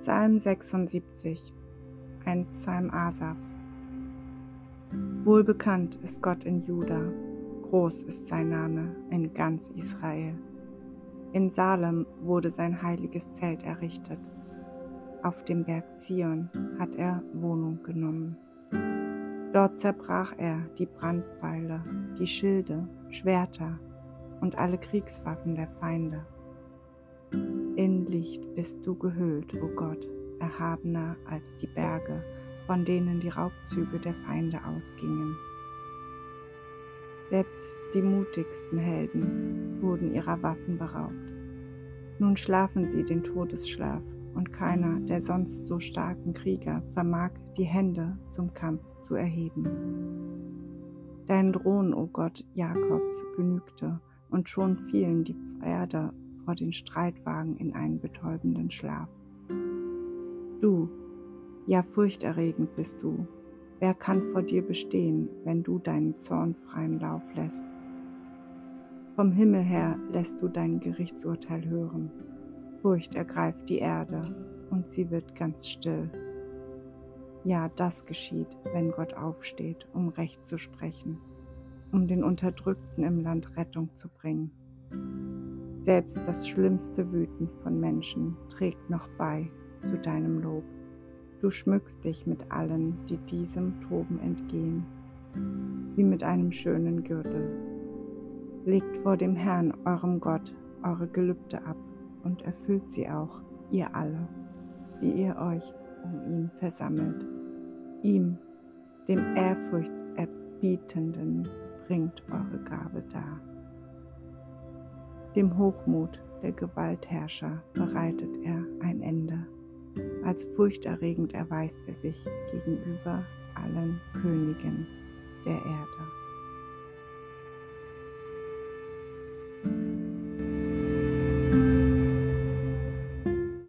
Psalm 76, ein Psalm Asafs. Wohlbekannt ist Gott in Juda, groß ist sein Name in ganz Israel. In Salem wurde sein heiliges Zelt errichtet. Auf dem Berg Zion hat er Wohnung genommen. Dort zerbrach er die Brandpfeile, die Schilde, Schwerter und alle Kriegswaffen der Feinde. Licht bist du gehüllt, o oh Gott, erhabener als die Berge, von denen die Raubzüge der Feinde ausgingen. Selbst die mutigsten Helden wurden ihrer Waffen beraubt. Nun schlafen sie den Todesschlaf und keiner der sonst so starken Krieger vermag die Hände zum Kampf zu erheben. Dein Drohnen, o oh Gott Jakobs, genügte, und schon fielen die Pferde vor den Streitwagen in einen betäubenden Schlaf. Du, ja furchterregend bist du, wer kann vor dir bestehen, wenn du deinen Zorn freien Lauf lässt? Vom Himmel her lässt du dein Gerichtsurteil hören Furcht ergreift die Erde und sie wird ganz still. Ja, das geschieht, wenn Gott aufsteht, um Recht zu sprechen, um den Unterdrückten im Land Rettung zu bringen. Selbst das schlimmste Wüten von Menschen trägt noch bei zu deinem Lob. Du schmückst dich mit allen, die diesem Toben entgehen, wie mit einem schönen Gürtel. Legt vor dem Herrn, eurem Gott, eure Gelübde ab und erfüllt sie auch, ihr alle, die ihr euch um ihn versammelt. Ihm, dem Ehrfurchtserbietenden, bringt eure Gabe dar. Dem Hochmut der Gewaltherrscher bereitet er ein Ende. Als furchterregend erweist er sich gegenüber allen Königen der Erde.